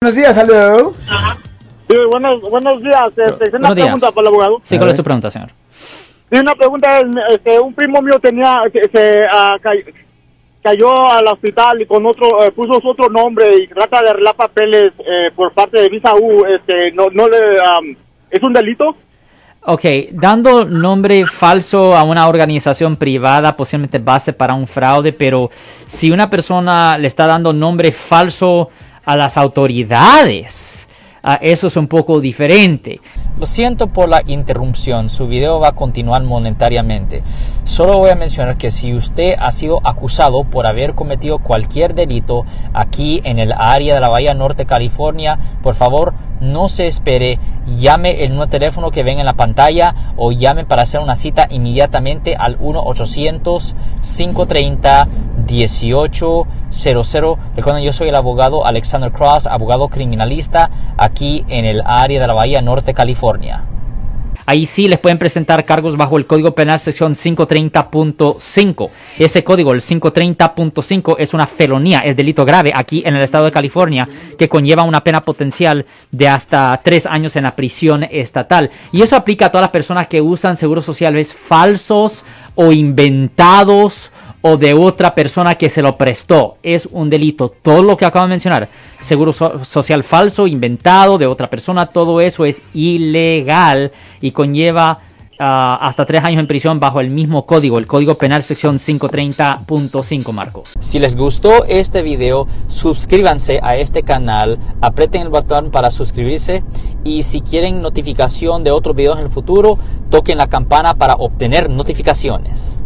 Buenos días. Sí, buenos, buenos días. Este, es una Buenos días. pregunta para el abogado. Sí, A ¿cuál es su pregunta, señor? Sí, una pregunta. Este, un primo mío tenía, se, se, ah, cay- cayó al hospital y con otro, eh, puso otro nombre y trata de arreglar papeles eh, por parte de Visa U. Este, no, no le, am, ¿es un delito? Ok, dando nombre falso a una organización privada posiblemente base para un fraude, pero si una persona le está dando nombre falso a las autoridades, ah, eso es un poco diferente. Lo siento por la interrupción, su video va a continuar monetariamente. Solo voy a mencionar que si usted ha sido acusado por haber cometido cualquier delito aquí en el área de la Bahía Norte, California, por favor no se espere, llame el nuevo teléfono que ven en la pantalla o llame para hacer una cita inmediatamente al 1-800-530-1800. Recuerden, yo soy el abogado Alexander Cross, abogado criminalista aquí en el área de la Bahía Norte, California. Ahí sí les pueden presentar cargos bajo el Código Penal sección 530.5. Ese código, el 530.5, es una felonía, es delito grave aquí en el estado de California que conlleva una pena potencial de hasta tres años en la prisión estatal. Y eso aplica a todas las personas que usan seguros sociales falsos o inventados o de otra persona que se lo prestó. Es un delito. Todo lo que acabo de mencionar, seguro so- social falso, inventado de otra persona, todo eso es ilegal y conlleva ah, hasta tres años en prisión bajo el mismo código, el Código Penal sección 530.5, Marco. Si les gustó este video, suscríbanse a este canal, aprieten el botón para suscribirse y si quieren notificación de otros videos en el futuro, toquen la campana para obtener notificaciones.